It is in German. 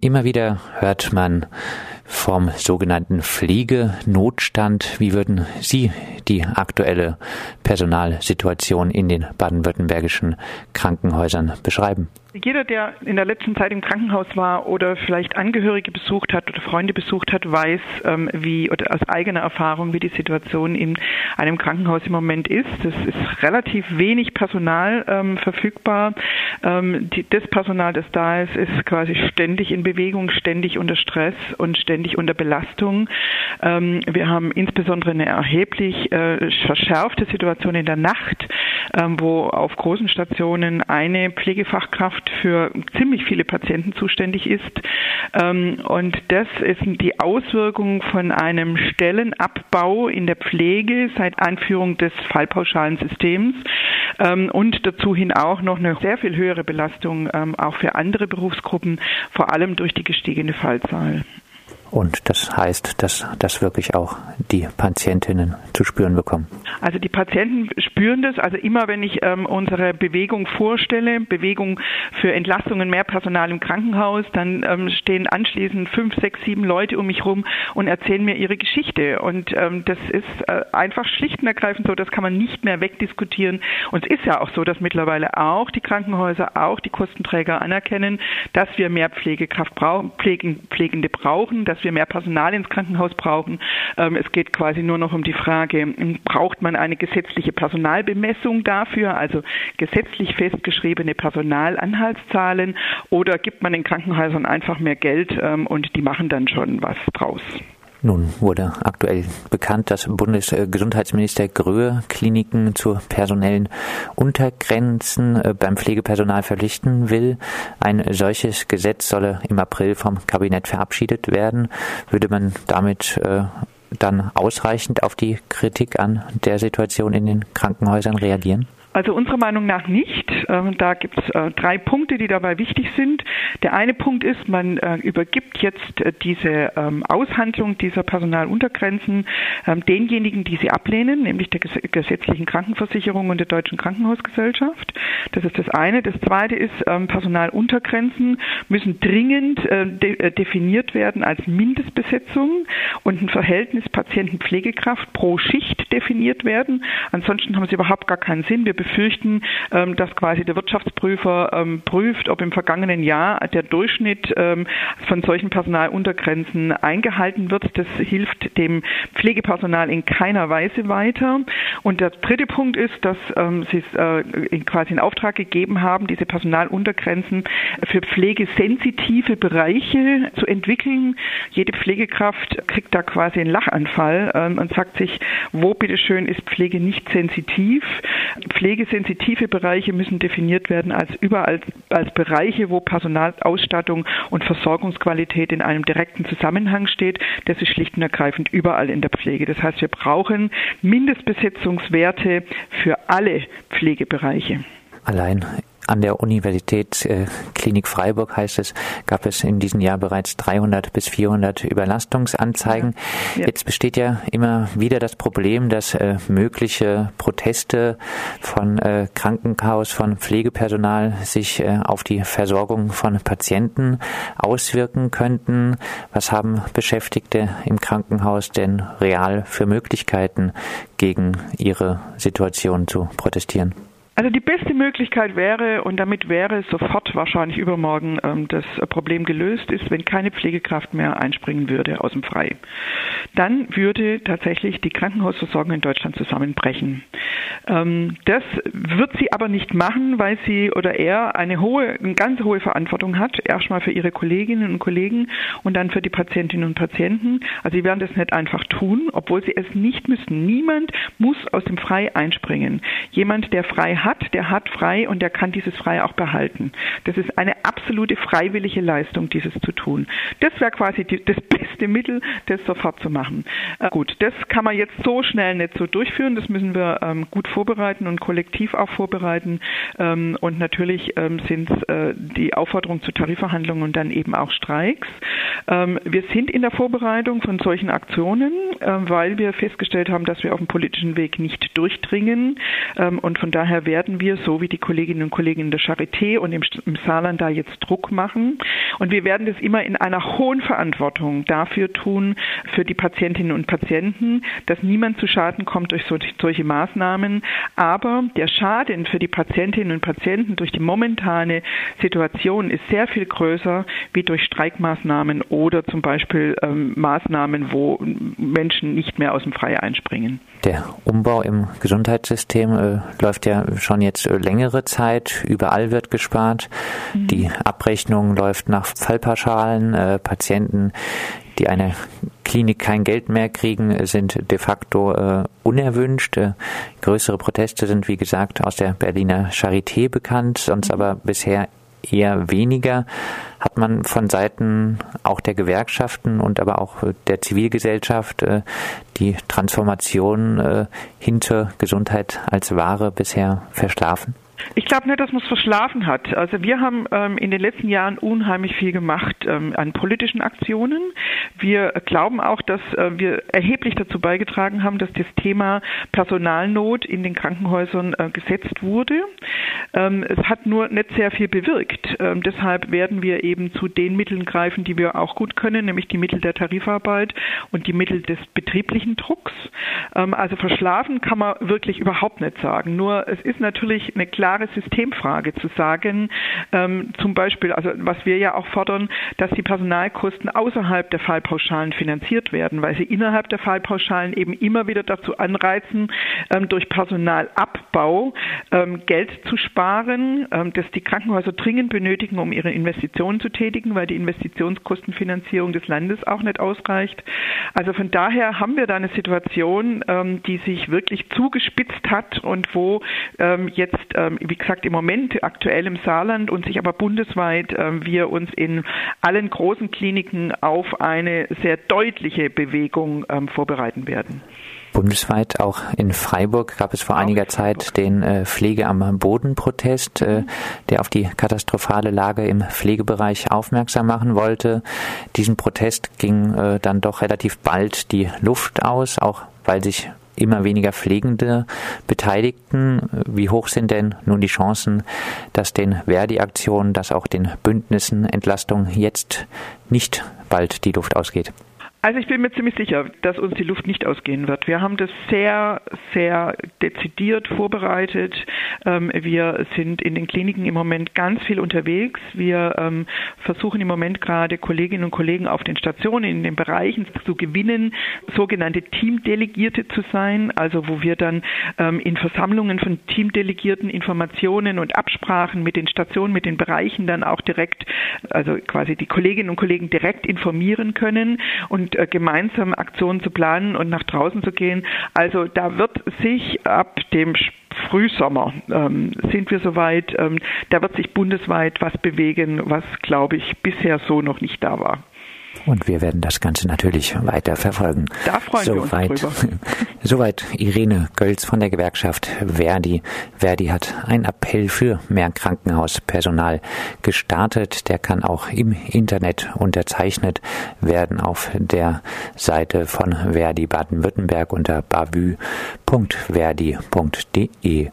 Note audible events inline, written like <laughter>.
Immer wieder hört man vom sogenannten Pflegenotstand. Wie würden Sie die aktuelle Personalsituation in den baden-württembergischen Krankenhäusern beschreiben? Jeder, der in der letzten Zeit im Krankenhaus war oder vielleicht Angehörige besucht hat oder Freunde besucht hat, weiß, ähm, wie oder aus eigener Erfahrung, wie die Situation in einem Krankenhaus im Moment ist. Es ist relativ wenig Personal ähm, verfügbar. Ähm, die, das Personal, das da ist, ist quasi ständig in Bewegung, ständig unter Stress und ständig unter Belastung. Ähm, wir haben insbesondere eine erheblich äh, verschärfte Situation in der Nacht, wo auf großen Stationen eine Pflegefachkraft für ziemlich viele Patienten zuständig ist. Ähm, und das ist die Auswirkung von einem Stellenabbau in der Pflege seit Einführung des fallpauschalen Systems ähm, und dazu hin auch noch eine sehr viel höhere Belastung ähm, auch für andere Berufsgruppen, vor allem durch die gestiegene Fallzahl. Und das heißt, dass das wirklich auch die Patientinnen zu spüren bekommen. Also die Patienten spüren das. Also immer, wenn ich ähm, unsere Bewegung vorstelle, Bewegung für Entlastungen, mehr Personal im Krankenhaus, dann ähm, stehen anschließend fünf, sechs, sieben Leute um mich rum und erzählen mir ihre Geschichte. Und ähm, das ist äh, einfach schlicht und ergreifend so, das kann man nicht mehr wegdiskutieren. Und es ist ja auch so, dass mittlerweile auch die Krankenhäuser, auch die Kostenträger anerkennen, dass wir mehr Pflegekraft brauchen, Pflegende brauchen, dass dass wir mehr Personal ins Krankenhaus brauchen. Ähm, es geht quasi nur noch um die Frage, braucht man eine gesetzliche Personalbemessung dafür, also gesetzlich festgeschriebene Personalanhaltszahlen oder gibt man den Krankenhäusern einfach mehr Geld ähm, und die machen dann schon was draus? Nun wurde aktuell bekannt, dass Bundesgesundheitsminister Gröhe Kliniken zu personellen Untergrenzen äh, beim Pflegepersonal verpflichten will. Ein solches Gesetz solle im April vom Kabinett verabschiedet werden. Würde man damit äh, dann ausreichend auf die Kritik an der Situation in den Krankenhäusern reagieren? Also unserer Meinung nach nicht. Ähm, da gibt es äh, drei Punkte, die dabei wichtig sind. Der eine Punkt ist, man äh, übergibt jetzt äh, diese ähm, Aushandlung dieser Personaluntergrenzen ähm, denjenigen, die sie ablehnen, nämlich der gesetzlichen Krankenversicherung und der Deutschen Krankenhausgesellschaft. Das ist das eine. Das zweite ist, Personaluntergrenzen müssen dringend definiert werden als Mindestbesetzung und ein Verhältnis Patienten-Pflegekraft pro Schicht definiert werden. Ansonsten haben sie überhaupt gar keinen Sinn. Wir befürchten, dass quasi der Wirtschaftsprüfer ähm, prüft, ob im vergangenen Jahr der Durchschnitt ähm, von solchen Personaluntergrenzen eingehalten wird. Das hilft dem Pflegepersonal in keiner Weise weiter. Und der dritte Punkt ist, dass Sie es äh, quasi in Auftrag gegeben haben, diese Personaluntergrenzen für pflegesensitive Bereiche zu entwickeln. Jede Pflegekraft kriegt da quasi einen Lachanfall und sagt sich, wo bitteschön ist Pflege nicht sensitiv? Pflege pflegesensitive Bereiche müssen definiert werden als überall als Bereiche, wo Personalausstattung und Versorgungsqualität in einem direkten Zusammenhang steht. Das ist schlicht und ergreifend überall in der Pflege. Das heißt, wir brauchen Mindestbesetzungswerte für alle Pflegebereiche. Allein an der Universitätsklinik äh, Freiburg heißt es, gab es in diesem Jahr bereits 300 bis 400 Überlastungsanzeigen. Ja. Ja. Jetzt besteht ja immer wieder das Problem, dass äh, mögliche Proteste von äh, Krankenhaus, von Pflegepersonal sich auf die Versorgung von Patienten auswirken könnten. Was haben Beschäftigte im Krankenhaus denn real für Möglichkeiten, gegen ihre Situation zu protestieren? Also die beste Möglichkeit wäre, und damit wäre sofort wahrscheinlich übermorgen ähm, das Problem gelöst, ist, wenn keine Pflegekraft mehr einspringen würde aus dem Frei. Dann würde tatsächlich die Krankenhausversorgung in Deutschland zusammenbrechen. Ähm, das wird sie aber nicht machen, weil sie oder er eine hohe, eine ganz hohe Verantwortung hat. Erstmal für ihre Kolleginnen und Kollegen und dann für die Patientinnen und Patienten. Also sie werden das nicht einfach tun, obwohl sie es nicht müssen. Niemand muss aus dem Frei einspringen. Jemand, der frei hat, der hat frei und der kann dieses frei auch behalten. Das ist eine absolute freiwillige Leistung, dieses zu tun. Das wäre quasi die, das beste Mittel, das sofort zu machen. Äh, gut, das kann man jetzt so schnell nicht so durchführen. Das müssen wir ähm, gut vorbereiten und kollektiv auch vorbereiten. Ähm, und natürlich ähm, sind es äh, die Aufforderung zu Tarifverhandlungen und dann eben auch Streiks. Ähm, wir sind in der Vorbereitung von solchen Aktionen, äh, weil wir festgestellt haben, dass wir auf dem politischen Weg nicht durchdringen. Ähm, und von daher werden wir, so wie die Kolleginnen und Kollegen in der Charité und im, im Saarland da jetzt Druck machen. Und wir werden das immer in einer hohen Verantwortung dafür tun, für die Patientinnen und Patienten, dass niemand zu Schaden kommt durch solche Maßnahmen. Aber der Schaden für die Patientinnen und Patienten durch die momentane Situation ist sehr viel größer wie durch Streikmaßnahmen oder zum Beispiel ähm, Maßnahmen, wo Menschen nicht mehr aus dem Freie einspringen. Der Umbau im Gesundheitssystem äh, läuft ja schon jetzt äh, längere Zeit. Überall wird gespart. Mhm. Die Abrechnung läuft nach Fallpauschalen. Äh, Patienten, die eine Klinik kein Geld mehr kriegen, sind de facto äh, unerwünscht. Äh, größere Proteste sind, wie gesagt, aus der Berliner Charité bekannt, sonst aber bisher eher weniger. Hat man von Seiten auch der Gewerkschaften und aber auch der Zivilgesellschaft äh, die Transformation äh, hinter Gesundheit als Ware bisher verschlafen? Ich glaube nicht, dass man es verschlafen hat. Also wir haben ähm, in den letzten Jahren unheimlich viel gemacht ähm, an politischen Aktionen. Wir glauben auch, dass äh, wir erheblich dazu beigetragen haben, dass das Thema Personalnot in den Krankenhäusern äh, gesetzt wurde. Ähm, es hat nur nicht sehr viel bewirkt. Ähm, deshalb werden wir eben zu den Mitteln greifen, die wir auch gut können, nämlich die Mittel der Tarifarbeit und die Mittel des betrieblichen Drucks. Ähm, also verschlafen kann man wirklich überhaupt nicht sagen. Nur es ist natürlich eine klare klare Systemfrage zu sagen, ähm, zum Beispiel, also was wir ja auch fordern, dass die Personalkosten außerhalb der Fallpauschalen finanziert werden, weil sie innerhalb der Fallpauschalen eben immer wieder dazu anreizen, ähm, durch Personalabbau ähm, Geld zu sparen, ähm, das die Krankenhäuser dringend benötigen, um ihre Investitionen zu tätigen, weil die Investitionskostenfinanzierung des Landes auch nicht ausreicht. Also von daher haben wir da eine Situation, ähm, die sich wirklich zugespitzt hat und wo ähm, jetzt wie gesagt, im Moment aktuell im Saarland und sich aber bundesweit äh, wir uns in allen großen Kliniken auf eine sehr deutliche Bewegung ähm, vorbereiten werden. Bundesweit, auch in Freiburg gab es vor auch einiger Zeit den äh, Pflege am Boden-Protest, äh, der auf die katastrophale Lage im Pflegebereich aufmerksam machen wollte. Diesen Protest ging äh, dann doch relativ bald die Luft aus, auch weil sich immer weniger Pflegende Beteiligten. Wie hoch sind denn nun die Chancen, dass den Verdi-Aktionen, dass auch den Bündnissen Entlastung jetzt nicht bald die Luft ausgeht? Also ich bin mir ziemlich sicher, dass uns die Luft nicht ausgehen wird. Wir haben das sehr, sehr dezidiert vorbereitet. Ähm, wir sind in den Kliniken im Moment ganz viel unterwegs. Wir ähm, versuchen im Moment gerade Kolleginnen und Kollegen auf den Stationen in den Bereichen zu gewinnen, sogenannte Teamdelegierte zu sein, also wo wir dann ähm, in Versammlungen von Teamdelegierten Informationen und Absprachen mit den Stationen, mit den Bereichen dann auch direkt, also quasi die Kolleginnen und Kollegen direkt informieren können und und äh, gemeinsam Aktionen zu planen und nach draußen zu gehen. Also da wird sich ab dem Frühsommer ähm, sind wir soweit, ähm, da wird sich bundesweit was bewegen, was, glaube ich, bisher so noch nicht da war. Und wir werden das Ganze natürlich weiter verfolgen. Da freuen soweit, wir uns drüber. <laughs> Soweit Irene Gölz von der Gewerkschaft Verdi. Verdi hat einen Appell für mehr Krankenhauspersonal gestartet. Der kann auch im Internet unterzeichnet werden auf der Seite von Verdi Baden-Württemberg unter bavü.verdi.de.